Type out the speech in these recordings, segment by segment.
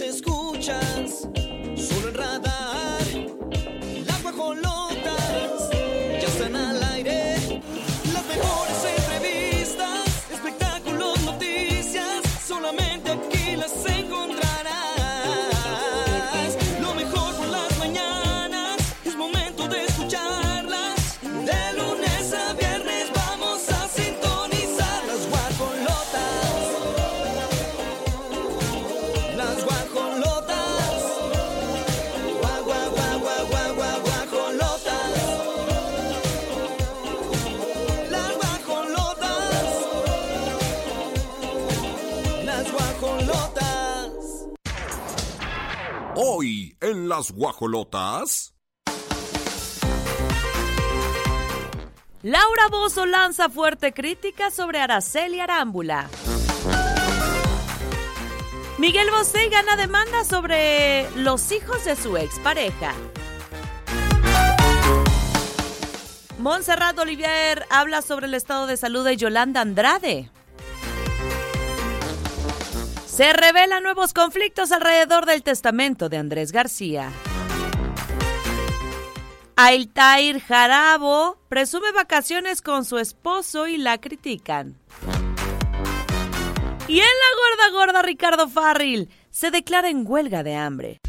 las escuchas, en las guajolotas. Laura Bozo lanza fuerte crítica sobre Araceli Arámbula. Miguel Bosé gana demanda sobre los hijos de su expareja. Montserrat Olivier habla sobre el estado de salud de Yolanda Andrade. Se revelan nuevos conflictos alrededor del testamento de Andrés García. Altair Jarabo presume vacaciones con su esposo y la critican. Y en la gorda gorda Ricardo Farril se declara en huelga de hambre.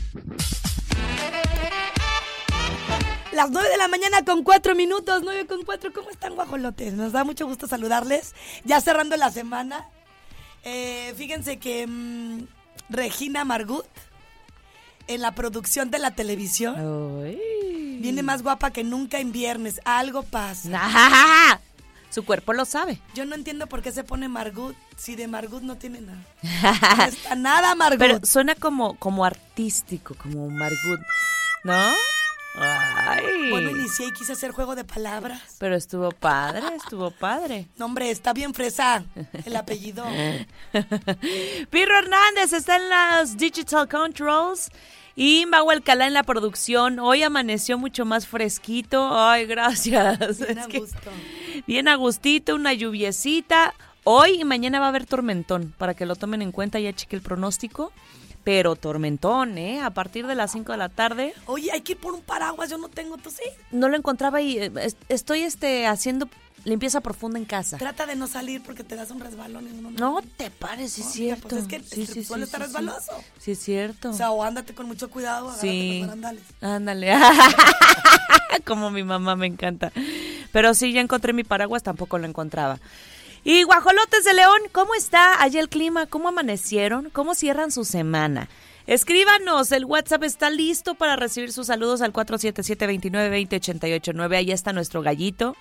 Las 9 de la mañana con 4 minutos, 9 con 4. ¿Cómo están, guajolotes? Nos da mucho gusto saludarles. Ya cerrando la semana. Eh, fíjense que mm, Regina Margut, en la producción de la televisión, viene más guapa que nunca en viernes. Algo pasa. Su cuerpo lo sabe. Yo no entiendo por qué se pone Margut si de Margut no tiene nada. No está nada Margut. Pero suena como, como artístico, como Margut, ¿no? Ay. Bueno, inicié y quise hacer juego de palabras. Pero estuvo padre, estuvo padre. No, hombre, está bien fresa el apellido. Pirro Hernández está en las Digital Controls. Y Mau Alcalá en la producción. Hoy amaneció mucho más fresquito. Ay, gracias. Bien Es a gusto. bien a gustito, una lluviecita. Hoy y mañana va a haber tormentón, para que lo tomen en cuenta, ya cheque el pronóstico. Pero tormentón, ¿eh? A partir de las 5 de la tarde. Oye, hay que ir por un paraguas, yo no tengo, ¿tú sí? No lo encontraba y eh, es- estoy este, haciendo limpieza profunda en casa. Trata de no salir porque te das un resbalón y uno No te pares, sí es Oye, cierto. pues es que sí, sí, sí, sí. resbaloso. Sí, es cierto. O sea, o ándate con mucho cuidado, Sí. los barandales. Ándale. Como mi mamá me encanta. Pero sí, ya encontré mi paraguas, tampoco lo encontraba. Y Guajolotes de León, ¿cómo está allá el clima? ¿Cómo amanecieron? ¿Cómo cierran su semana? Escríbanos, el WhatsApp está listo para recibir sus saludos al 477-2920-889. Ahí está nuestro gallito.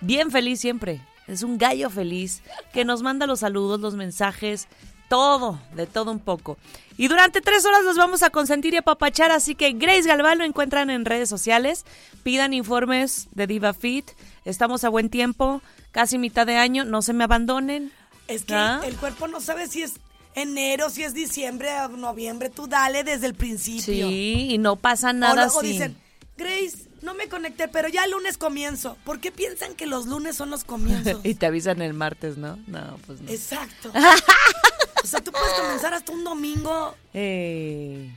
Bien feliz siempre. Es un gallo feliz que nos manda los saludos, los mensajes, todo, de todo un poco. Y durante tres horas los vamos a consentir y apapachar, así que Grace Galván lo encuentran en redes sociales. Pidan informes de Diva Fit. Estamos a buen tiempo, casi mitad de año, no se me abandonen. Es que ¿Ah? el cuerpo no sabe si es enero, si es diciembre o noviembre. Tú dale desde el principio. Sí, y no pasa o nada luego así. dicen, Grace, no me conecté, pero ya el lunes comienzo. ¿Por qué piensan que los lunes son los comienzos? y te avisan el martes, ¿no? No, pues no. Exacto. o sea, tú puedes comenzar hasta un domingo. Eh,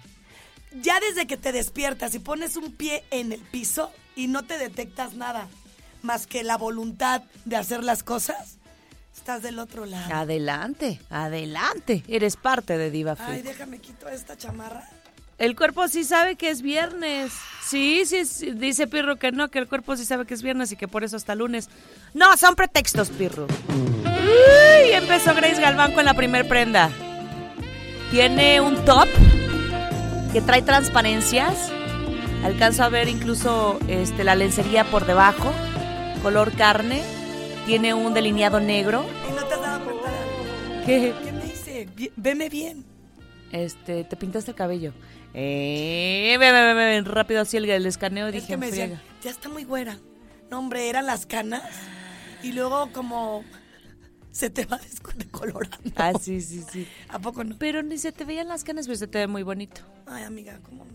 Ya desde que te despiertas y pones un pie en el piso y no te detectas nada más que la voluntad de hacer las cosas, estás del otro lado. adelante, adelante. Eres parte de Diva Fit. Ay, déjame quito esta chamarra. El cuerpo sí sabe que es viernes. Sí, sí, sí, dice Pirro que no, que el cuerpo sí sabe que es viernes y que por eso hasta lunes. No, son pretextos, Pirro. Uy, empezó Grace Galván con la primer prenda. Tiene un top que trae transparencias. Alcanzo a ver incluso este, la lencería por debajo, color carne. Tiene un delineado negro. Y no te has dado cuenta. ¿Qué? ¿Qué me dice? Vi- Veme bien. Este, te pintaste el cabello. Eh, ve, ve, ve, rápido así el, el escaneo Es dije, que me decían, ya está muy güera. No, hombre, eran las canas. Y luego como se te va desco- decolorando. Ah, sí, sí, sí. ¿A poco no? Pero ni se te veían las canas, pero se te ve muy bonito. Ay, amiga, ¿cómo?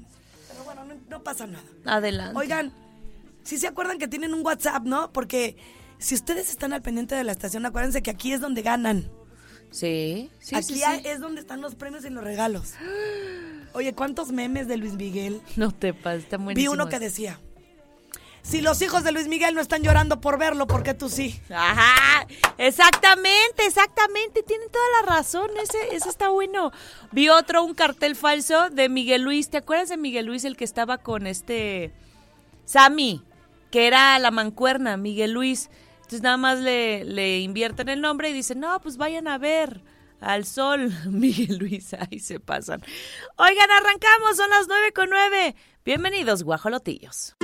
Pero bueno, no, no pasa nada. Adelante. Oigan, si se acuerdan que tienen un WhatsApp, ¿no? Porque si ustedes están al pendiente de la estación, acuérdense que aquí es donde ganan. Sí, sí, Aquí sí, sí. es donde están los premios y los regalos. Oye, ¿cuántos memes de Luis Miguel? No te pases, está Vi buenísimo. uno que decía, si los hijos de Luis Miguel no están llorando por verlo, ¿por qué tú sí? Ajá, exactamente, exactamente, tienen toda la razón, ese, ese está bueno. Vi otro, un cartel falso de Miguel Luis, ¿te acuerdas de Miguel Luis, el que estaba con este Sammy, que era la mancuerna, Miguel Luis? Entonces nada más le, le invierten el nombre y dicen, no, pues vayan a ver al sol, Miguel Luis, ahí se pasan. Oigan, arrancamos, son las nueve con nueve. Bienvenidos, guajolotillos.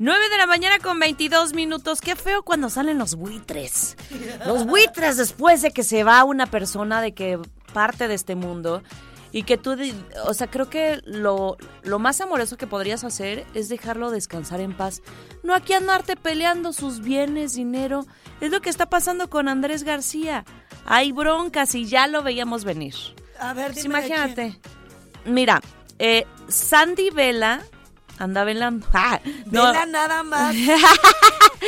9 de la mañana con 22 minutos. Qué feo cuando salen los buitres. Los buitres después de que se va una persona de que parte de este mundo. Y que tú, o sea, creo que lo, lo más amoroso que podrías hacer es dejarlo descansar en paz. No aquí andarte peleando sus bienes, dinero. Es lo que está pasando con Andrés García. Hay broncas y ya lo veíamos venir. A ver, Pues dime imagínate. Mira, eh, Sandy Vela anda velando. Ah, no, Vela nada más.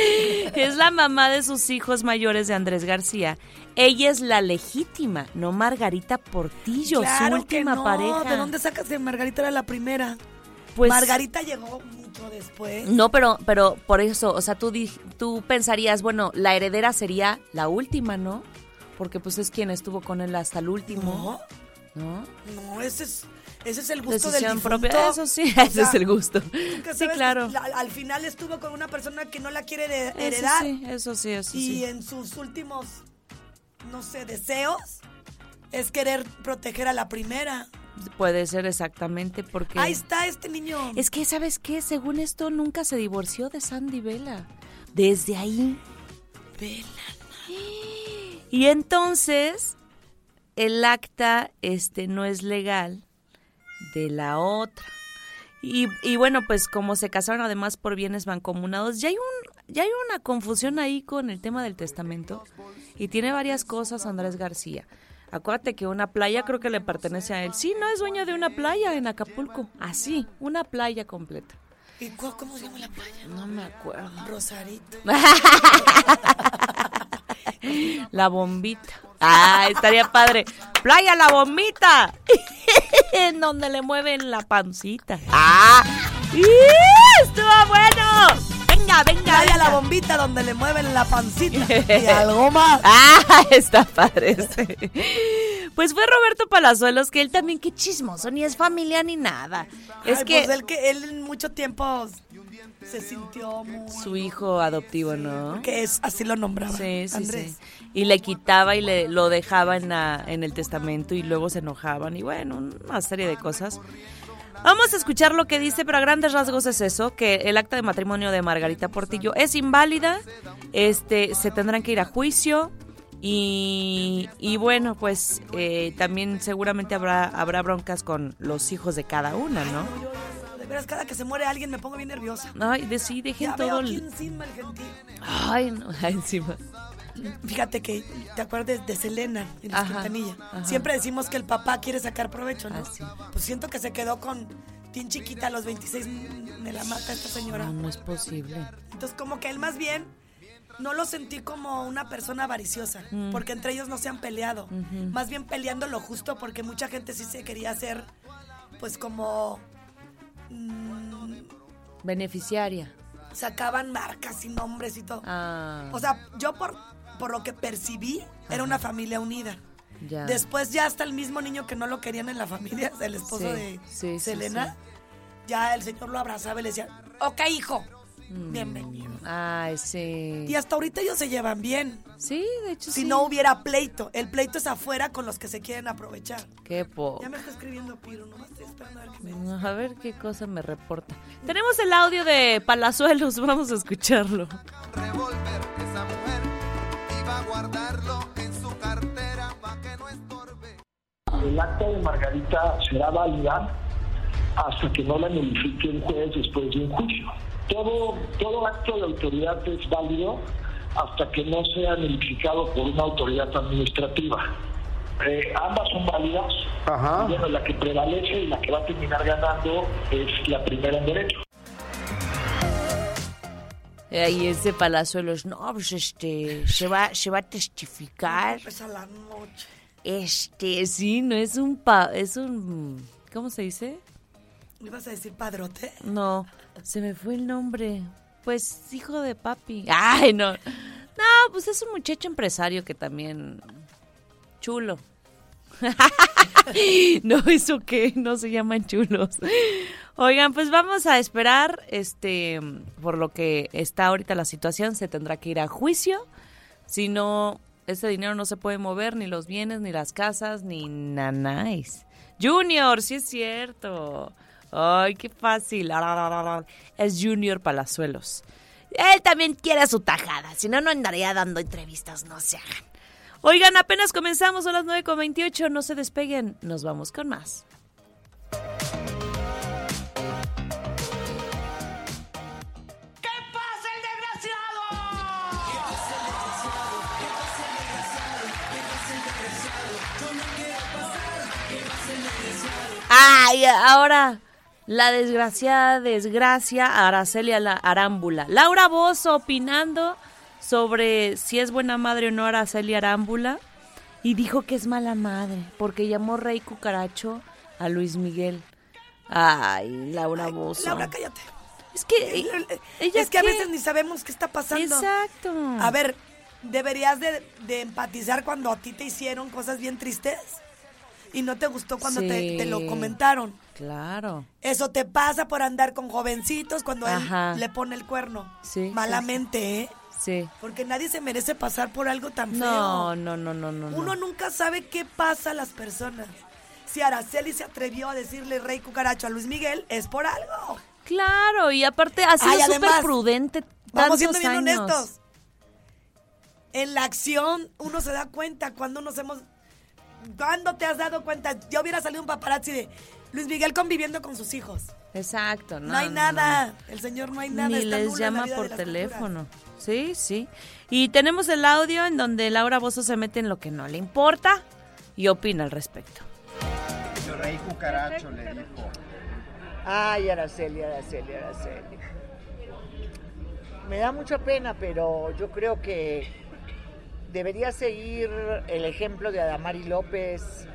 es la mamá de sus hijos mayores de Andrés García. Ella es la legítima, no Margarita Portillo, claro su que última no. pareja. ¿De dónde sacas que Margarita era la primera? Pues, Margarita llegó mucho después. No, pero, pero por eso, o sea, tú, tú pensarías, bueno, la heredera sería la última, ¿no? Porque pues es quien estuvo con él hasta el último, No, ¿no? no, ese es, ese es el gusto Decisión del difunto. propia, eso sí, O ese es el gusto. Sí, claro. la- al final estuvo con una persona que no la quiere de- Eso heredar. sí, eso sí, eso y sí. en sus últimos, no sé, deseos, es querer proteger a la primera. Puede ser exactamente porque... Ahí está este niño. Es que, ¿sabes qué? Según esto, nunca se divorció de Sandy Vela. Desde ahí. Vela. Y entonces, el acta este, no es legal de la otra. Y, y bueno, pues como se casaron además por bienes mancomunados, ya hay, un, ya hay una confusión ahí con el tema del testamento. Y tiene varias cosas Andrés García. Acuérdate que una playa creo que le pertenece a él. Sí, no es dueño de una playa en Acapulco. Así, una playa completa. ¿Y cómo se llama la playa? No me acuerdo. Rosarito. La bombita. Ah, estaría padre. Playa La Bombita. en donde le mueven la pancita. Ah. Estuvo bueno. Venga, venga. Playa venga. la bombita donde le mueven la pancita. y algo más. Ah, está padre. Pues fue Roberto Palazuelos, que él también, qué chismoso, ni es familia ni nada. Es que pues él que él en mucho tiempo se sintió muy su hijo adoptivo, ¿no? que es así lo nombraba Sí, sí, Andrés. sí. Y le quitaba y le lo dejaba en, la, en el testamento y luego se enojaban y bueno, una serie de cosas. Vamos a escuchar lo que dice, pero a grandes rasgos es eso, que el acta de matrimonio de Margarita Portillo es inválida, este, se tendrán que ir a juicio y, y bueno, pues eh, también seguramente habrá, habrá broncas con los hijos de cada una, ¿no? De veras cada que se muere alguien me pongo bien nerviosa. Ay, de sí, dejen Ya todo veo aquí encima el gentil. Ay, no, encima. Fíjate que te acuerdas de Selena y Luis Ajá, ajá. Siempre decimos que el papá quiere sacar provecho, ¿no? Ah, sí. Pues siento que se quedó con bien chiquita a los 26 me la mata esta señora. No, no es posible. Entonces como que él más bien no lo sentí como una persona avariciosa, Mm. porque entre ellos no se han peleado. Más bien peleando lo justo porque mucha gente sí se quería hacer pues como Beneficiaria. sacaban marcas y nombres y todo. Ah, O sea, yo por, por lo que percibí, era una familia unida. ya. Después ya hasta el mismo niño que no lo querían en la familia, el esposo Sí, de sí, sí, Selena, ya el señor lo abrazaba y le decía, ok hijo, Mm. bienvenido. Ay, sí. Y hasta ahorita ellos se llevan bien. Sí, de hecho Si sí. no hubiera pleito, el pleito es afuera con los que se quieren aprovechar. Qué po. Ya me está escribiendo Piro, nomás estoy esperando a ver qué me A ver qué cosa me reporta. Tenemos el audio de Palazuelos, vamos a escucharlo. revólver esa mujer iba a guardarlo en su cartera para que no estorbe. El acta de Margarita será válida hasta que no la notifique el juez después de un juicio. Todo, todo acto de autoridad es válido hasta que no sea notificado por una autoridad administrativa. Eh, ambas son válidas. Ajá. Y Bueno, la que prevalece y la que va a terminar ganando es la primera en derecho. Ahí ese Palazuelos, no, pues este, se va, se va a testificar. Empieza la noche. Este, sí, no es un pa, es un, ¿cómo se dice? ¿Me ibas a decir padrote? No, se me fue el nombre. Pues hijo de papi. Ay, no. No, pues es un muchacho empresario que también chulo. no, eso qué, no se llaman chulos. Oigan, pues vamos a esperar, este, por lo que está ahorita la situación, se tendrá que ir a juicio. Si no, ese dinero no se puede mover, ni los bienes, ni las casas, ni nanáis. Junior, sí es cierto. Ay, qué fácil. Es Junior Palazuelos. Él también quiere su tajada, si no, no andaría dando entrevistas, no se hagan. Oigan, apenas comenzamos a las 9.28, no se despeguen, nos vamos con más. Ay, ahora la desgraciada desgracia Araceli la Arámbula. Laura Bozo opinando sobre si es buena madre o no Araceli Arámbula y dijo que es mala madre porque llamó rey cucaracho a Luis Miguel. Ay, Laura Bozo. Laura, cállate. Es que e- ella es que a veces ni sabemos qué está pasando. Exacto. A ver, deberías de, de empatizar cuando a ti te hicieron cosas bien tristes y no te gustó cuando te, Sí. te lo comentaron. Claro. Eso te pasa por andar con jovencitos cuando Ajá. él le pone el cuerno. Sí, Malamente, ¿eh? Sí. Porque nadie se merece pasar por algo tan feo. No, no, no, no, no. no. Uno nunca sabe qué pasa a las personas. Si Araceli se atrevió a decirle rey cucaracho a Luis Miguel, es por algo. Claro, y aparte ha sido súper prudente Vamos siendo bien años. honestos. En la acción uno se da cuenta cuando nos hemos... ¿Cuándo te has dado cuenta? Ya hubiera salido un paparazzi de Luis Miguel conviviendo con sus hijos. Exacto, no. No, hay no, nada. El señor no hay nada. Ni está les llama por teléfono. Sí, sí. Y tenemos el audio en donde Laura Bozo se mete en lo que no le importa y opina al respecto. El rey cucaracho le dijo. Ay, Araceli, Araceli, Araceli. Me da mucha pena, pero yo creo que debería seguir el ejemplo de Adamari López,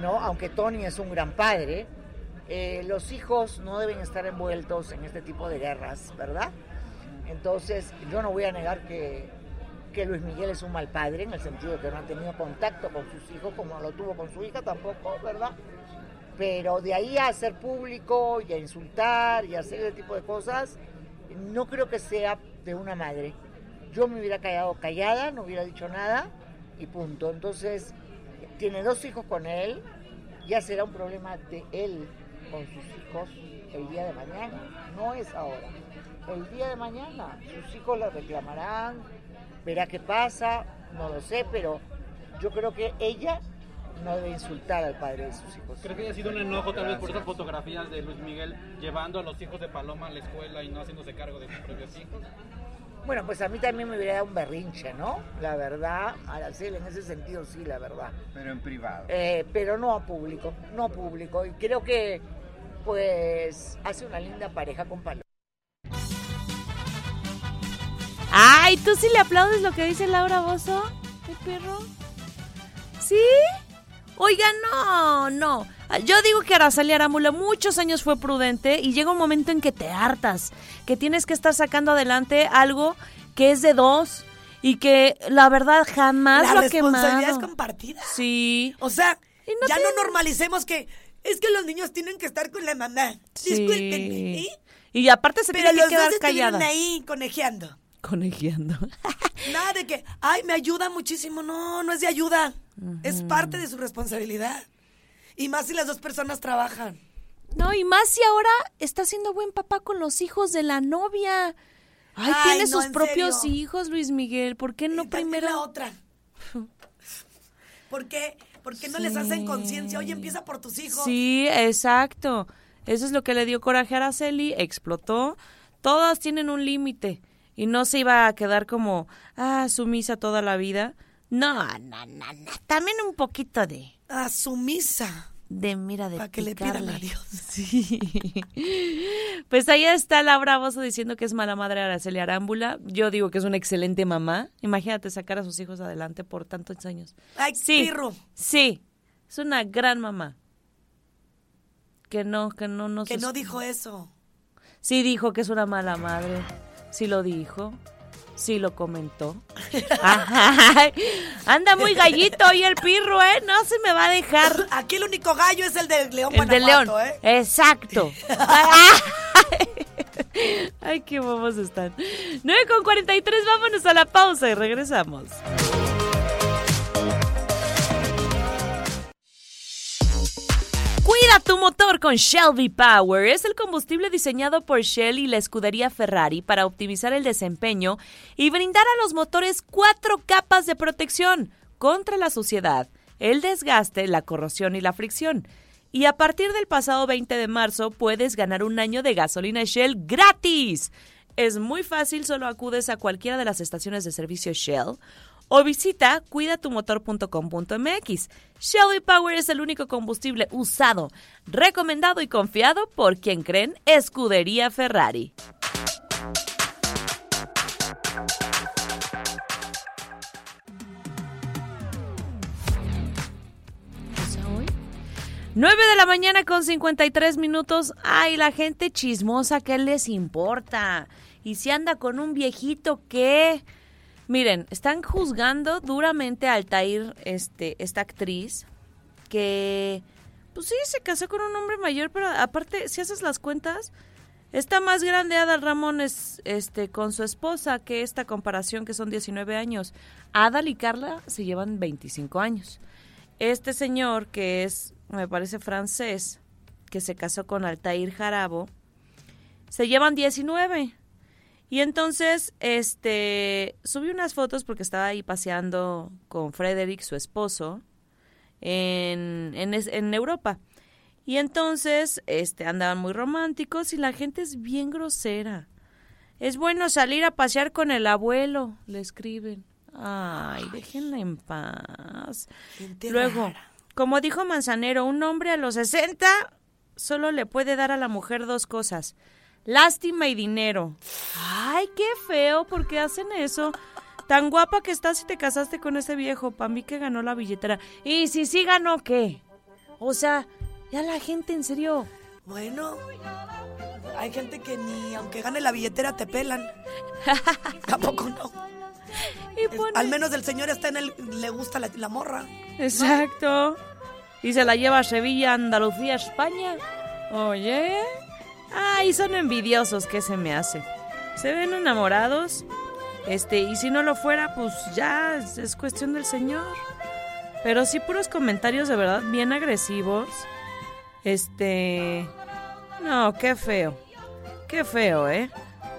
¿no? Aunque Tony es un gran padre, eh, los hijos no deben estar envueltos en este tipo de guerras, ¿verdad? Entonces, yo no voy a negar que, que Luis Miguel es un mal padre, en el sentido de que no ha tenido contacto con sus hijos como lo tuvo con su hija tampoco, ¿verdad? Pero de ahí a hacer público y a insultar y a hacer ese tipo de cosas, no creo que sea de una madre. Yo me hubiera quedado callada, no hubiera dicho nada y punto. Entonces, tiene dos hijos con él, ya será un problema de él con sus hijos el día de mañana, no es ahora. El día de mañana sus hijos le reclamarán, verá qué pasa, no lo sé, pero yo creo que ella no debe insultar al padre de sus hijos. ¿Cree que haya sido un enojo tal vez por esas fotografías de Luis Miguel llevando a los hijos de Paloma a la escuela y no haciéndose cargo de sus propios hijos? Bueno, pues a mí también me hubiera dado un berrinche, ¿no? La verdad, Araceli, en ese sentido sí, la verdad. Pero en privado. Eh, pero no a público, no a público. Y creo que, pues, hace una linda pareja con Paloma. Ay, ¿tú sí le aplaudes lo que dice Laura Bozo? ¿El perro? ¿Sí? Oiga, no, no. Yo digo que Araceli Arámbula muchos años fue prudente y llega un momento en que te hartas, que tienes que estar sacando adelante algo que es de dos y que la verdad jamás La lo ha responsabilidad es quemado. compartida. Sí. O sea, no ya tiene- no normalicemos que es que los niños tienen que estar con la mamá. Discúlpenme. Sí. ¿eh? Y aparte se Pero tiene los que quedar dos estuvieron callada. ahí conejeando. Conejeando. Nada de que, ay, me ayuda muchísimo. No, no es de ayuda. Es parte de su responsabilidad. Y más si las dos personas trabajan. No, y más si ahora está siendo buen papá con los hijos de la novia. Ay, Ay, tiene no, sus propios serio. hijos, Luis Miguel. ¿Por qué no primero? la otra. ¿Por qué? ¿Por qué no les hacen conciencia? Oye, empieza por tus hijos. Sí, exacto. Eso es lo que le dio coraje a Araceli, explotó. Todas tienen un límite y no se iba a quedar como, ah, sumisa toda la vida. No, no, no, no. También un poquito de, A sumisa. de mira, de Para que le pidan a Dios. Sí. Pues ahí está Laura Bozo diciendo que es mala madre Araceli Arámbula. Yo digo que es una excelente mamá. Imagínate sacar a sus hijos adelante por tantos años. Ay, Sí. pirro. Sí. Es una gran mamá. Que no, que no nos Que no dijo eso. Sí dijo que es una mala madre. Sí lo dijo. Sí lo comentó. Ajá. Anda muy gallito hoy el pirro, ¿eh? No se me va a dejar. Aquí el único gallo es el de León El de León. Guanajuato, ¿eh? Exacto. Ay, qué bobos están. 9 con 43, vámonos a la pausa y regresamos. Tu motor con Shell V-Power. Es el combustible diseñado por Shell y la escudería Ferrari para optimizar el desempeño y brindar a los motores cuatro capas de protección contra la suciedad, el desgaste, la corrosión y la fricción. Y a partir del pasado 20 de marzo puedes ganar un año de gasolina Shell gratis. Es muy fácil, solo acudes a cualquiera de las estaciones de servicio Shell o visita cuidatumotor.com.mx. Shell Power es el único combustible usado, recomendado y confiado por quien creen Escudería Ferrari. hoy? 9 de la mañana con 53 minutos. Ay, la gente chismosa, ¿qué les importa? Y si anda con un viejito, ¿qué? Miren, están juzgando duramente a Altair, este, esta actriz, que, pues sí, se casó con un hombre mayor, pero aparte, si haces las cuentas, está más grande Adal Ramones este, con su esposa que esta comparación, que son 19 años. Adal y Carla se llevan 25 años. Este señor, que es, me parece francés, que se casó con Altair Jarabo, se llevan 19. Y entonces, este, subí unas fotos porque estaba ahí paseando con Frederick, su esposo, en, en, en Europa. Y entonces, este, andaban muy románticos y la gente es bien grosera. Es bueno salir a pasear con el abuelo, le escriben. Ay, déjenla en paz. Luego, como dijo Manzanero, un hombre a los 60 solo le puede dar a la mujer dos cosas. Lástima y dinero. Ay, qué feo, ¿por qué hacen eso? Tan guapa que estás si te casaste con ese viejo. Pa' mí que ganó la billetera. Y si sí ganó, ¿qué? O sea, ya la gente en serio. Bueno, hay gente que ni aunque gane la billetera te pelan. Tampoco no. Y pone- Al menos el señor está en el. le gusta la, la morra. Exacto. Y se la lleva a Sevilla, Andalucía, España. Oye. Ay, son envidiosos, ¿qué se me hace? Se ven enamorados. Este, y si no lo fuera, pues ya es, es cuestión del señor. Pero sí puros comentarios de verdad bien agresivos. Este, no, qué feo. Qué feo, ¿eh?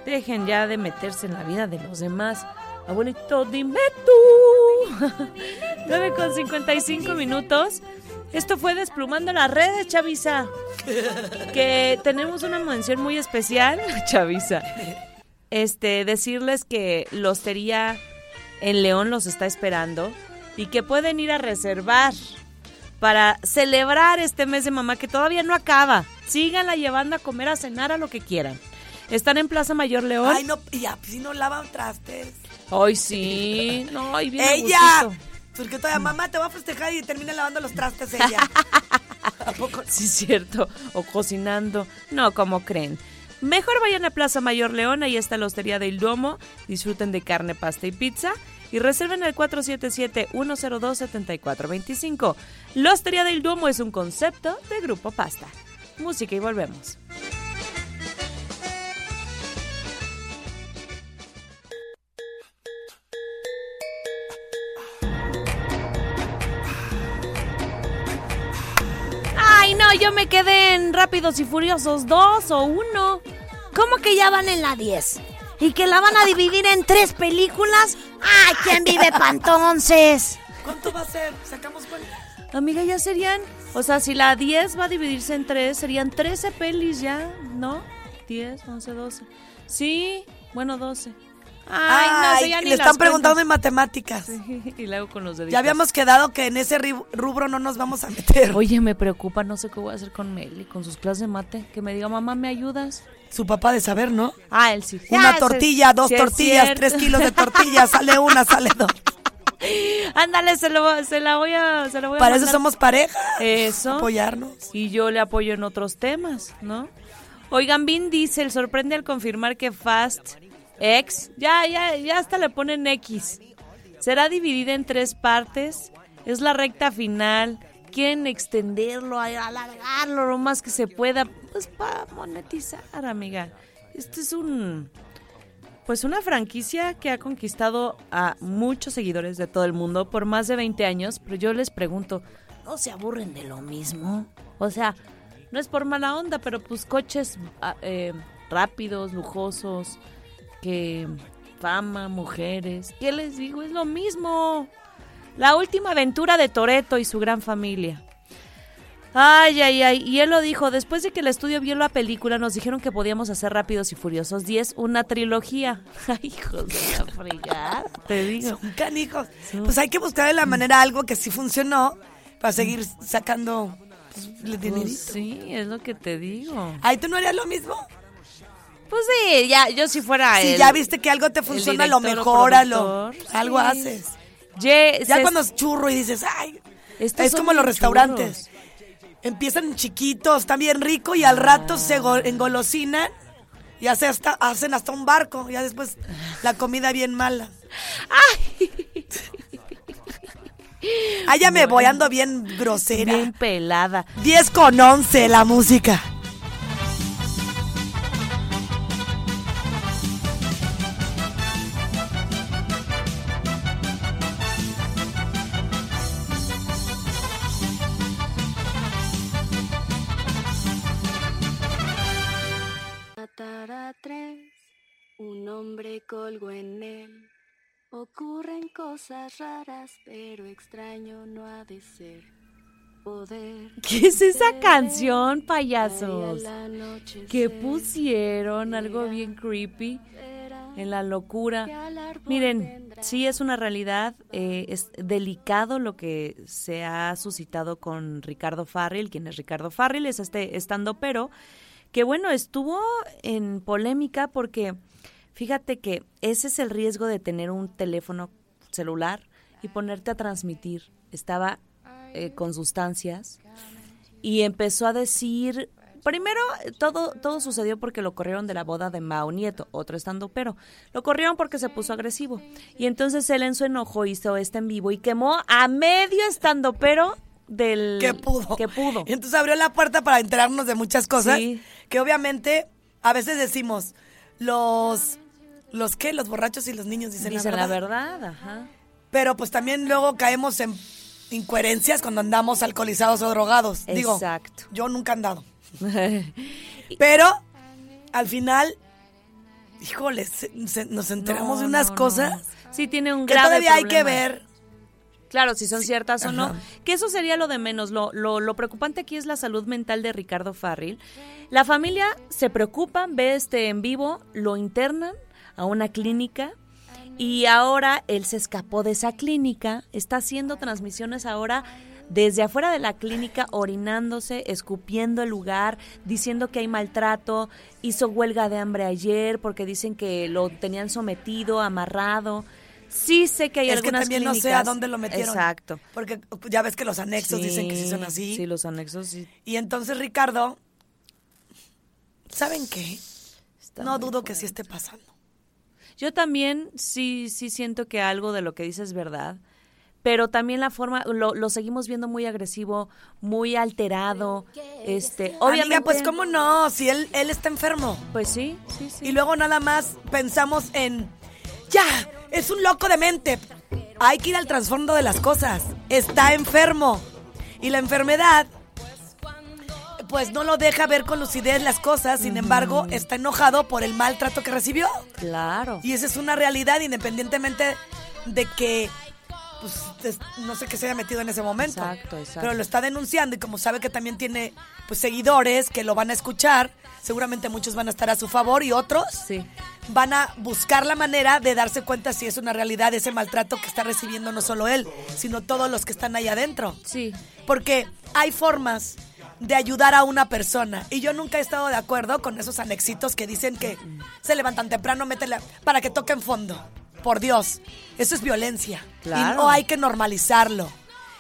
Dejen ya de meterse en la vida de los demás. Abuelito, dime tú. 9 con 55 minutos. Esto fue Desplumando las redes, Chavisa. Que tenemos una mención muy especial, Chavisa. Este, decirles que la Hostería en León los está esperando y que pueden ir a reservar para celebrar este mes de mamá que todavía no acaba. Síganla llevando a comer, a cenar, a lo que quieran. Están en Plaza Mayor León. Ay, no, y ya, si no lavan trastes. Ay, sí. No, y bien ¡Ella! Porque todavía mamá te va a festejar y termina lavando los trastes ella. ¿A poco? Sí, cierto. O cocinando. No, como creen. Mejor vayan a Plaza Mayor León, ahí está la Hostería del Duomo. Disfruten de carne, pasta y pizza. Y reserven el 477-102-7425. La Hostería del Duomo es un concepto de Grupo Pasta. Música y volvemos. Yo me quedé en Rápidos y Furiosos 2 o 1. ¿Cómo que ya van en la 10? ¿Y que la van a dividir en tres películas? ¡Ay, quién vive pa' entonces! ¿Cuánto va a ser? ¿Sacamos cuánto? Amiga, ya serían. O sea, si la 10 va a dividirse en 3, serían 13 pelis ya, ¿no? 10, 11, 12. Sí, bueno, 12. Ay, no, ya ni le las están preguntando cuentas. en matemáticas. y luego con los deditos. Ya habíamos quedado que en ese rubro no nos vamos a meter. Oye, me preocupa, no sé qué voy a hacer con Meli, con sus clases de mate. Que me diga, mamá, ¿me ayudas? Su papá de saber, ¿no? Ah, él sí. Una tortilla, dos sí tortillas, tres kilos de tortillas, sale una, sale dos. Ándale, se, lo, se la voy a, se la voy a Para eso somos pareja. Eso. Apoyarnos. Y yo le apoyo en otros temas, ¿no? Oigan, Vin Diesel sorprende al confirmar que Fast X, ya, ya, ya hasta le ponen X, será dividida en tres partes. Es la recta final. Quieren extenderlo, alargarlo lo más que se pueda, pues para monetizar, amiga. Esto es un, pues una franquicia que ha conquistado a muchos seguidores de todo el mundo por más de 20 años, pero yo les pregunto, ¿no se aburren de lo mismo? O sea, no es por mala onda, pero pues coches ah, eh, rápidos, lujosos, que fama, mujeres, ¿qué les digo? Es lo mismo. La última aventura de Toreto y su gran familia. Ay, ay, ay. Y él lo dijo, después de que el estudio vio la película, nos dijeron que podíamos hacer Rápidos y Furiosos 10, una trilogía. Ay, hijos de la fregada, te digo. Son canijos. Pues hay que buscar de la manera algo que sí funcionó para seguir sacando pues, el dinerito. Pues sí, es lo que te digo. Ay, ¿tú no harías lo mismo? Pues sí, ya, yo si fuera Si el- ya viste que algo te funciona, lo director o mejóralo. Algo sí. haces. Ye- Ya se- cuando es churro y dices, ay, Estos es como los restaurantes. Empiezan chiquitos, están bien ricos y al rato se go- engolosinan y hace hasta, hacen hasta un barco. Ya después la comida bien mala. Ay, ya me voy, ando bien grosera. Bien pelada. 10 con 11 la música. Colgó en él. Ocurren cosas raras, pero extraño no ha de ser. Poder. ¿Qué es esa canción, Ay, payasos? que pusieron algo bien creepy en la locura. Miren, sí es una realidad, eh, es delicado lo que se ha suscitado con Ricardo Farrell. ¿Quién es Ricardo Farrell? Es este estando pero que bueno, estuvo en polémica porque fíjate que ese es el riesgo de tener un teléfono celular y ponerte a transmitir. Estaba eh, con sustancias y empezó a decir primero todo todo sucedió porque lo corrieron de la boda de Mao Nieto otro estando pero lo corrieron porque se puso agresivo y entonces él en su enojo hizo este en vivo y quemó a medio estando pero del que pudo. que pudo Y entonces abrió la puerta para enterarnos de muchas cosas Sí. que obviamente a veces decimos los los qué, los borrachos y los niños dicen, dicen la la verdad. verdad ajá Pero pues también luego caemos en incoherencias cuando andamos alcoholizados o drogados. Digo, Exacto. yo nunca he andado. Pero al final, híjole, se- se- nos enteramos No, de unas no, cosas no. sí tiene un que grave todavía hay que ver. Claro, si son ciertas o no. Ajá. Que eso sería lo de menos. Lo, lo, lo preocupante aquí es la salud mental de Ricardo Farril. La familia se preocupa, ve este en vivo, lo internan a una clínica y ahora él se escapó de esa clínica, está haciendo transmisiones ahora desde afuera de la clínica, orinándose, escupiendo el lugar, diciendo que hay maltrato, hizo huelga de hambre ayer porque dicen que lo tenían sometido, amarrado. Sí sé que hay es que algunas también no sé a dónde lo metieron. Exacto. Porque ya ves que los anexos dicen que sí son así. Sí, los anexos sí. Y entonces Ricardo, ¿saben qué? no dudo que sí esté pasando. Yo también sí, sí siento que algo de lo que dices es verdad, pero también la forma, lo, lo seguimos viendo muy agresivo, muy alterado, este, obviamente. Amiga, pues cómo no, si él, él está enfermo. Pues sí, sí, sí. Y luego nada más pensamos en, ya, es un loco de mente. Hay que ir al trasfondo de las cosas. Está enfermo. Y la enfermedad, pues no lo deja ver con lucidez las cosas. Sin embargo, está enojado por el maltrato que recibió. Claro. Y esa es una realidad independientemente de que pues es- no sé qué se haya metido en ese momento. Exacto, exacto. Pero lo está denunciando y como sabe que también tiene pues seguidores que lo van a escuchar, seguramente muchos van a estar a su favor y otros van a buscar la manera de darse cuenta si es una realidad ese maltrato que está recibiendo no solo él, sino todos los que están ahí adentro. Sí. Porque hay formas de ayudar a una persona. Y yo nunca he estado de acuerdo con esos anexitos que dicen que se levantan temprano, métele para que toquen fondo. Por Dios, eso es violencia. Claro. Y no hay que normalizarlo.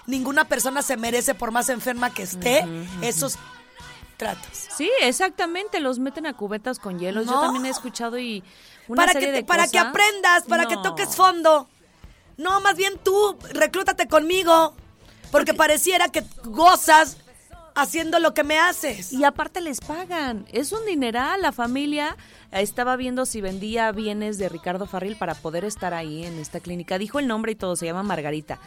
Ninguna persona se merece, por más enferma que esté, esos tratos. Sí, exactamente, los meten a cubetas con hielos. Yo también he escuchado y una Para, serie que, te- de para que aprendas, para que toques fondo. No, más bien tú, reclútate conmigo. Porque pareciera que gozas haciendo lo que me haces. Y aparte les pagan. Es un dineral. La familia eh, estaba viendo si vendía bienes de Ricardo Farril para poder estar ahí en esta clínica. Dijo el nombre y todo, se llama Margarita.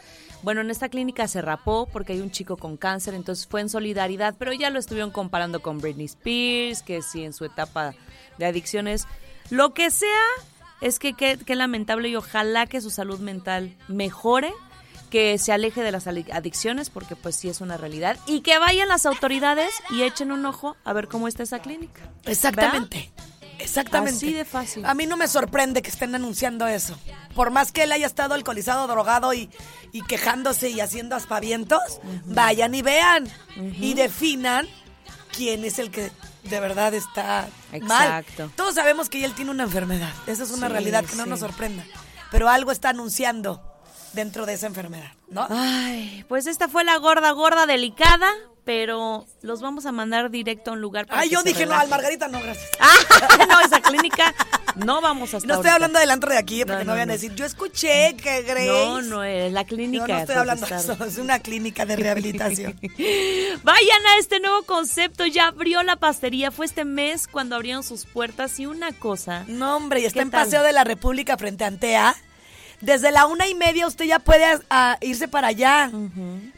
Bueno, en esta clínica se rapó porque hay un chico con cáncer, entonces fue en solidaridad, pero ya lo estuvieron comparando con Britney Spears, que sí en su etapa de adicciones. Lo que sea, es que qué qué lamentable y ojalá que su salud mental mejore que se aleje de las adicciones, porque pues sí es una realidad, y que vayan las autoridades y echen un ojo a ver cómo está esa clínica. Exactamente. Exactamente. Así de fácil. A mí no me sorprende que estén anunciando eso. Por más que él haya estado alcoholizado, drogado y, y quejándose y haciendo aspavientos, vayan y vean y definan quién es el que de verdad está mal. Exacto. Todos sabemos que él tiene una enfermedad. Esa es una Sí, realidad que no nos sorprenda. Pero algo está anunciando dentro de esa enfermedad, ¿no? Ay, pues esta fue la gorda, gorda, delicada, pero los vamos a mandar directo a un lugar para Ay, yo dije, no, al Margarita no, gracias. Ah, no, esa clínica no vamos a estar No estoy ahorita. hablando del antro de aquí, porque No, no, no, vayan a decir, yo escuché que Grace... No, no es la clínica. Yo no estoy hablando de eso, es una clínica de rehabilitación. Vayan a este nuevo concepto, ya abrió la pastería, fue este mes cuando abrieron sus puertas y una cosa. No, hombre, y está ¿Qué en tal? Paseo de la República frente a Antea. Desde la una y media usted ya puede irse para allá.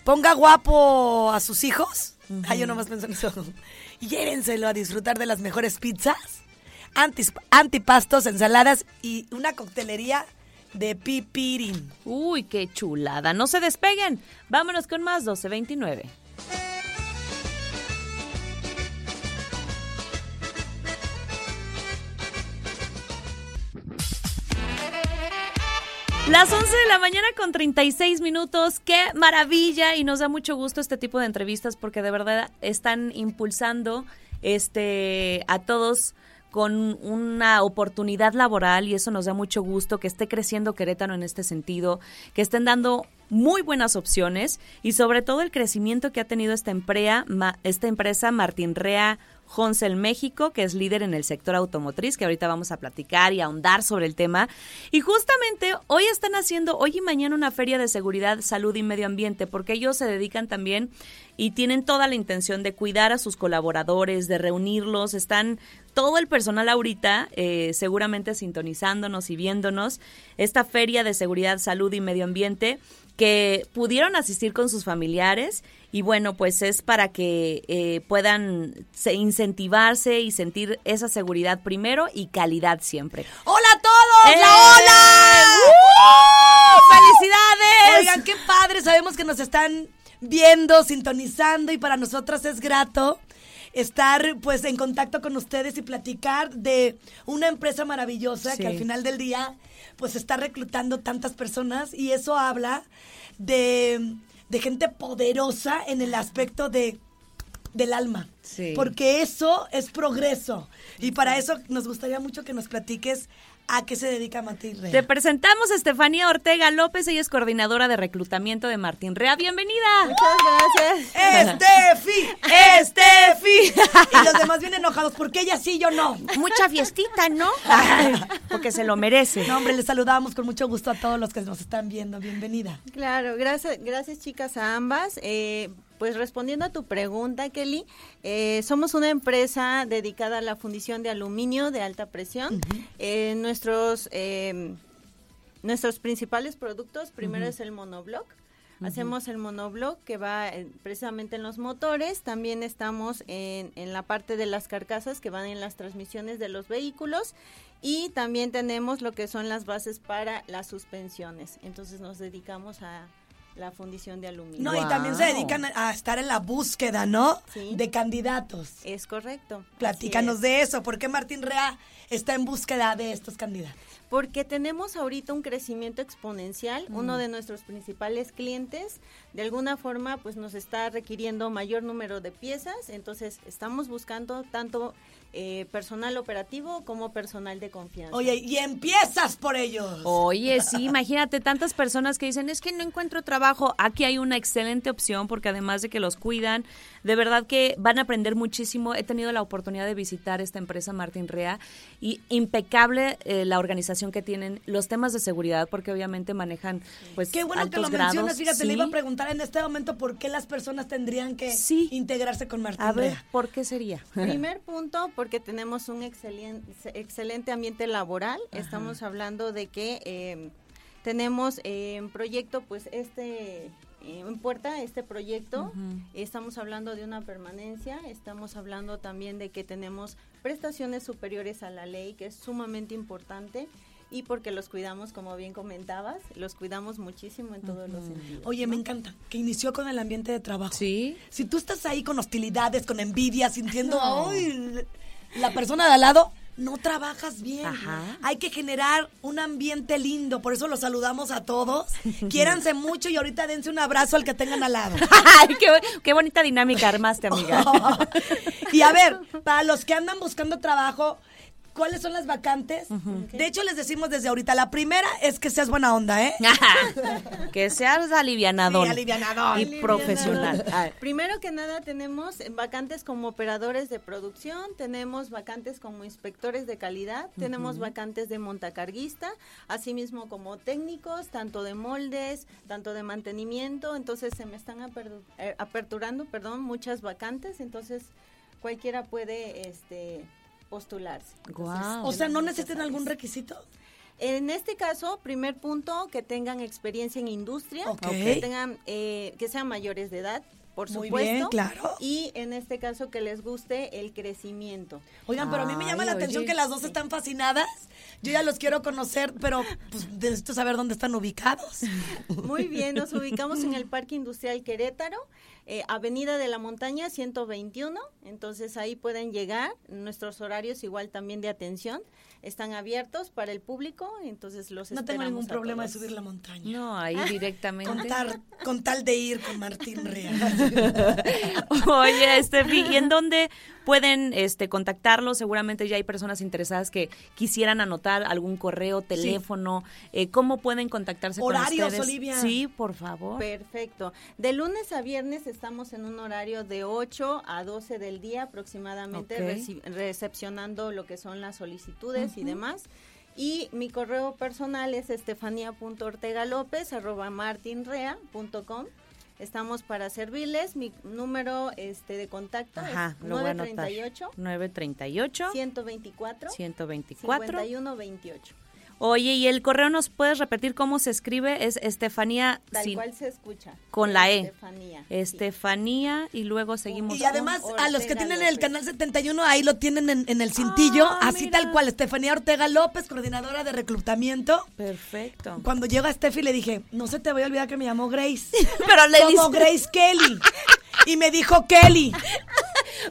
Ponga guapo a sus hijos. Ay, yo nomás pienso en eso. Llévenselo a disfrutar de las mejores pizzas, antis- antipastos, ensaladas y una coctelería de pipirín. Uy, qué chulada. No se despeguen. Vámonos con más 1229. Las 11 de la mañana con 36 minutos. Qué maravilla y nos da mucho gusto este tipo de entrevistas porque de verdad están impulsando este a todos con una oportunidad laboral y eso nos da mucho gusto que esté creciendo Querétaro en este sentido, que estén dando muy buenas opciones y sobre todo el crecimiento que ha tenido esta, empresa, esta empresa Martín Rea Honcel México, que es líder en el sector automotriz, que ahorita vamos a platicar y ahondar sobre el tema. Y justamente hoy están haciendo, hoy y mañana, una feria de seguridad, salud y medio ambiente, porque ellos se dedican también y tienen toda la intención de cuidar a sus colaboradores, de reunirlos, están todo el personal ahorita eh, seguramente sintonizándonos y viéndonos esta feria de seguridad, salud y medio ambiente que pudieron asistir con sus familiares y bueno, pues es para que eh, puedan se- incentivarse y sentir esa seguridad primero y calidad siempre. ¡Hola a todos! ¡Eh! ¡La hola! ¡Uh! ¡Felicidades! Oigan, qué padre, sabemos que nos están viendo, sintonizando y para nosotras es grato estar pues en contacto con ustedes y platicar de una empresa maravillosa Sí. que al final del día pues está reclutando tantas personas y eso habla de, de gente poderosa en el aspecto de del alma. Sí. Porque eso es progreso. Y para eso nos gustaría mucho que nos platiques a qué se dedica Martín Rey. Te presentamos a Estefanía Ortega López, ella es coordinadora de reclutamiento de Martín Rea. Bienvenida. Muchas gracias. ¡Estefi! ¡Estefi! y los demás vienen enojados porque ella sí, yo no. Mucha fiestita, ¿no? Porque se lo merece. No, hombre, les saludamos con mucho gusto a todos los que nos están viendo. Bienvenida. Claro, gracias, gracias chicas a ambas. Eh, pues respondiendo a tu pregunta, Kelly, eh, somos una empresa dedicada a la fundición de aluminio de alta presión. Eh, nuestros, eh, nuestros principales productos, primero es el monoblock. Hacemos el monoblock que va precisamente en los motores. También estamos en, en la parte de las carcasas que van en las transmisiones de los vehículos. Y también tenemos lo que son las bases para las suspensiones. Entonces nos dedicamos a la fundición de aluminio. No, y también se dedican a- estar en la búsqueda, ¿no? Sí. De candidatos. Es correcto. Platícanos es. de eso. ¿Por qué Martín Rea está en búsqueda de estos candidatos? Porque tenemos ahorita un crecimiento exponencial. Mm. Uno de nuestros principales clientes, de alguna forma, pues nos está requiriendo mayor número de piezas. Entonces, estamos buscando tanto eh, personal operativo como personal de confianza. Oye, y empiezas por ellos. Oye, sí, imagínate tantas personas que dicen, es que no encuentro trabajo. Aquí hay una excelente opción porque además de que los cuidan, de verdad que van a aprender muchísimo. He tenido la oportunidad de visitar esta empresa Martín Rea y impecable eh, la organización que tienen, los temas de seguridad porque obviamente manejan pues Qué bueno que lo grados. mencionas. Fíjate, le iba a Sí. preguntar en este momento por qué las personas tendrían que integrarse con Martín A ver, Rea. ¿por qué sería? Primer punto, porque tenemos un excelente, excelente ambiente laboral. Estamos hablando de que eh, tenemos eh, en proyecto, pues este, en puerta, este proyecto. Estamos hablando de una permanencia. Estamos hablando también de que tenemos prestaciones superiores a la ley, que es sumamente importante. Y porque los cuidamos, como bien comentabas, los cuidamos muchísimo en todos los sentidos. Oye, me encanta que inició con el ambiente de trabajo. Sí. Si tú estás ahí con hostilidades, con envidia, sintiendo, No. "Ay, la persona de al lado, no trabajas bien. Ajá. Hay que generar un ambiente lindo, por eso los saludamos a todos. Quiéranse mucho y ahorita dense un abrazo al que tengan al lado. Ay, qué, qué bonita dinámica armaste, amiga. y a ver, para los que andan buscando trabajo, ¿cuáles son las vacantes? De hecho, les decimos desde ahorita, la primera es que seas buena onda, ¿eh? que seas. Sí, alivianadón. Y profesional. Primero que nada tenemos vacantes como operadores de producción, tenemos vacantes como inspectores de calidad, tenemos vacantes de montacarguista, asimismo como técnicos, tanto de moldes, tanto de mantenimiento, entonces se me están aperdu- eh, aperturando, perdón, muchas vacantes, entonces cualquiera puede este postularse. Entonces, O sea, ¿no necesitan algún requisito? En este caso, primer punto, que tengan experiencia en industria, Ok. que tengan, eh, que sean mayores de edad, por Muy supuesto. bien, claro. Y en este caso que les guste el crecimiento. Oigan, pero a mí me llama la atención que las dos están fascinadas. Yo ya los quiero conocer, pero pues necesito saber dónde están ubicados. Muy bien, nos ubicamos en el Parque Industrial Querétaro, eh, Avenida de la Montaña 121, entonces ahí pueden llegar, nuestros horarios igual también de atención están abiertos para el público, entonces los No tengo ningún problema de subir la montaña. No, ahí directamente. Con tal, con tal de ir con Martín Rea. Oye, Estefi, ¿y en dónde pueden este contactarlo? Seguramente ya hay personas interesadas que quisieran anotar algún correo, teléfono. Eh, ¿Cómo pueden contactarse Horarios, con ustedes? Olivia. Sí, por favor. Perfecto. De lunes a viernes estamos en un horario de 8 a 12 del día aproximadamente, recepcionando lo que son las solicitudes y demás. Y mi correo personal es martinrea.com. Estamos para servirles. Mi número este de contacto Ajá, es lo voy a anotar. 938 938 124 124 5128. Oye, ¿y el correo nos puedes repetir cómo se escribe? Es Estefanía Tal sin- cual se escucha. con la E. Estefanía. Estefanía y luego seguimos Y además, a los que tienen el López. canal 71, ahí lo tienen en, en el cintillo, Ah, así tal cual. Estefanía Ortega López, coordinadora de reclutamiento. Perfecto. Cuando llegó a Steffi le dije, no se te voy a olvidar que me llamó Grace. Pero le Como diste- Grace Kelly. Y me dijo Kelly.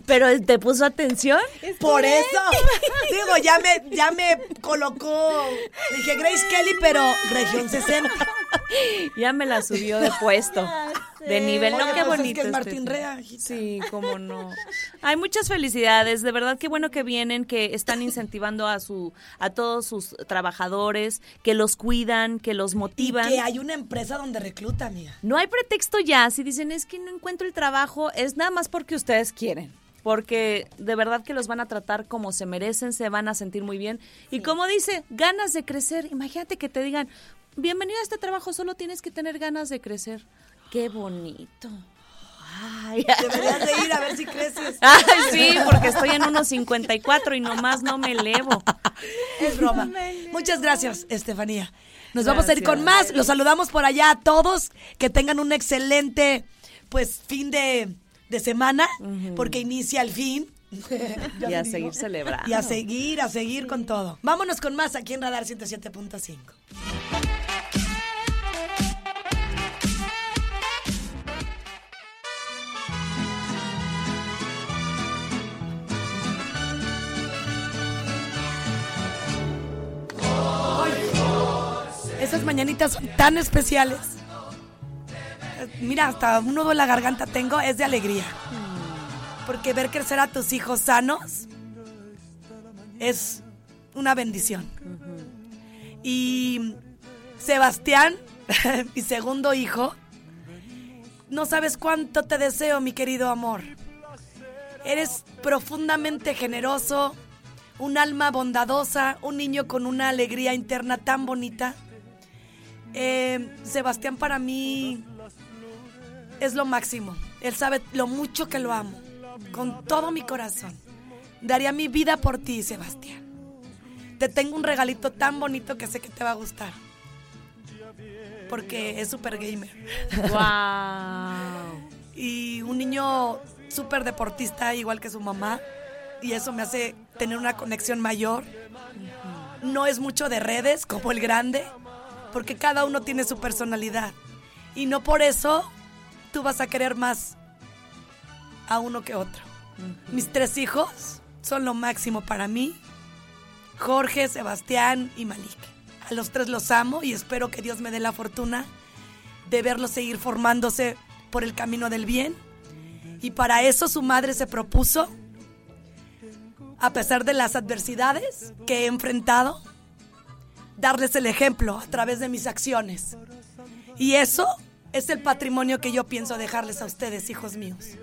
Pero te puso atención. Por eso, digo, ya me, ya me colocó, dije Grace Kelly, pero región 60. Ya me la subió de puesto. De nivel, no, qué pues es bonito. que es este. Martín Rea. Sí, cómo no. Hay muchas felicidades, de verdad qué bueno que vienen, que están incentivando a su a todos sus trabajadores, que los cuidan, que los Y motivan. que hay una empresa donde recluta, amiga. No hay pretexto ya, si dicen es que no encuentro el trabajo, es nada más porque ustedes quieren. Porque de verdad que los van a tratar como se merecen, se van a sentir muy bien. Y como dice, ganas de crecer. Imagínate que te digan, bienvenido a este trabajo, solo tienes que tener ganas de crecer. Qué bonito. Ay, Deberías de ir a ver si creces. Ay, sí, porque estoy en unos 54 y nomás no me elevo. Es broma. Muchas gracias, Estefanía. Nos vamos a ir con más. Los saludamos por allá a todos. Que tengan un excelente, pues, fin de, de semana, porque inicia el fin. Y a seguir celebrando. Y a seguir, a seguir con todo. Vámonos con más aquí en Radar 107.5. Esas mañanitas son tan especiales. Mira, hasta un nudo en la garganta tengo, es de alegría. Porque ver crecer a tus hijos sanos es una bendición. Y Sebastián, mi segundo hijo, no sabes cuánto te deseo, mi querido amor. Eres profundamente generoso, un alma bondadosa, un niño con una alegría interna tan bonita. Eh, Sebastián para mí es lo máximo. Él sabe lo mucho que lo amo, con todo mi corazón. Daría mi vida por ti, Sebastián. Te tengo un regalito tan bonito que sé que te va a gustar. Porque es super gamer. Wow. y un niño súper deportista, igual que su mamá. Y eso me hace tener una conexión mayor. No es mucho de redes como el grande, porque cada uno tiene su personalidad. Y no por eso tú vas a querer más a uno que otro. Mis tres hijos son lo máximo para mí. Jorge, Sebastián y Malik. A los tres los amo y espero que Dios me dé la fortuna de verlos seguir formándose por el camino del bien. Y para eso su madre se propuso, a pesar de las adversidades que he enfrentado, darles el ejemplo a través de mis acciones. Y eso es el patrimonio que yo pienso dejarles a ustedes, hijos míos.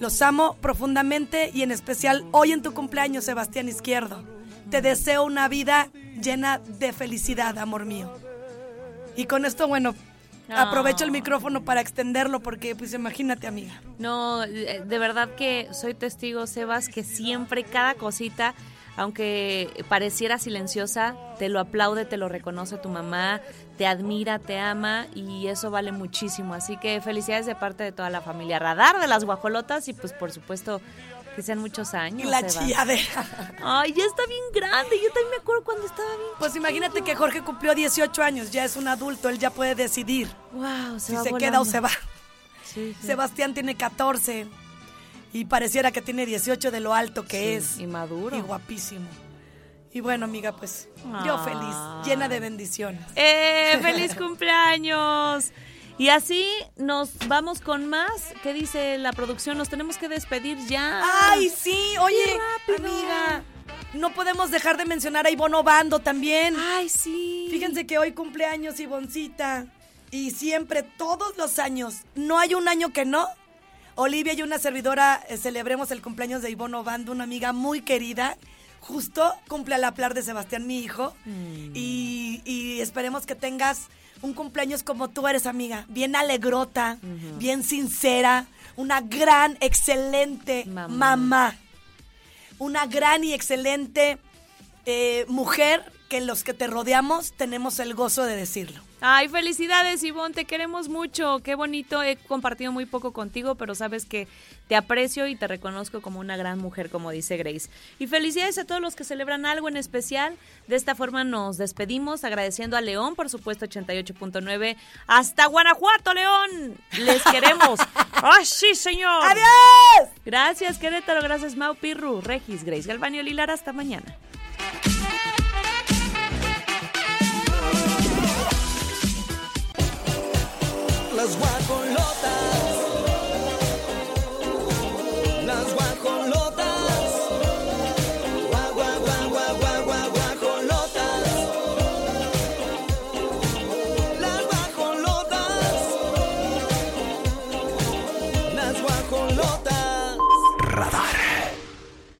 Los amo profundamente y en especial hoy en tu cumpleaños, Sebastián Izquierdo. Te deseo una vida llena de felicidad, amor mío. Y con esto, bueno, aprovecho el micrófono para extenderlo porque, pues imagínate, amiga. No, de de verdad que soy testigo, Sebas, que siempre cada cosita, aunque pareciera silenciosa, te lo aplaude, te lo reconoce tu mamá, te admira, te ama y eso vale muchísimo. Así que felicidades de parte de toda la familia Radar, de las guajolotas y pues por supuesto que sean muchos años. Y la Sebas. chilladera. Ay, ya está bien grande. Yo también me acuerdo cuando estaba bien. Pues imagínate que Jorge cumplió 18 años, ya es un adulto, él ya puede decidir Wow, se si se volando. queda o se va. Sí, sí. Sebastián tiene 14 y pareciera que tiene 18 de lo alto que Sí, es. y maduro. Y guapísimo. Y bueno, amiga, pues yo Ah. feliz, llena de bendiciones. ¡Eh! ¡Feliz cumpleaños! Y así nos vamos con más. ¿Qué dice la producción? Nos tenemos que despedir ya. Ay, sí, oye, amiga, no podemos dejar de mencionar a Ivonne Obando también. Ay, sí. Fíjense que hoy cumpleaños Ivoncita. Y siempre, todos los años, no hay un año que no. Olivia y una servidora eh, celebremos el cumpleaños de Ivonne Obando, una amiga muy querida. Justo cumple a la par de Sebastián, mi hijo. Y, y esperemos que tengas un cumpleaños como tú eres, amiga. Bien alegrota, bien sincera, una gran, excelente Mamá. mamá. Una gran y excelente eh, mujer que los que te rodeamos tenemos el gozo de decirlo. Ay, felicidades, Ivonne, te queremos mucho. Qué bonito, he compartido muy poco contigo, pero sabes que te aprecio y te reconozco como una gran mujer, como dice Grace. Y felicidades a todos los que celebran algo en especial. De esta forma nos despedimos, agradeciendo a León, por supuesto, 88.9. Hasta Guanajuato, León. Les queremos. ¡Ay, sí, señor! ¡Adiós! Gracias, Querétaro. Gracias, Mau Pirru, Regis, Grace, Galvanio Lilar. Hasta mañana. los guapos, los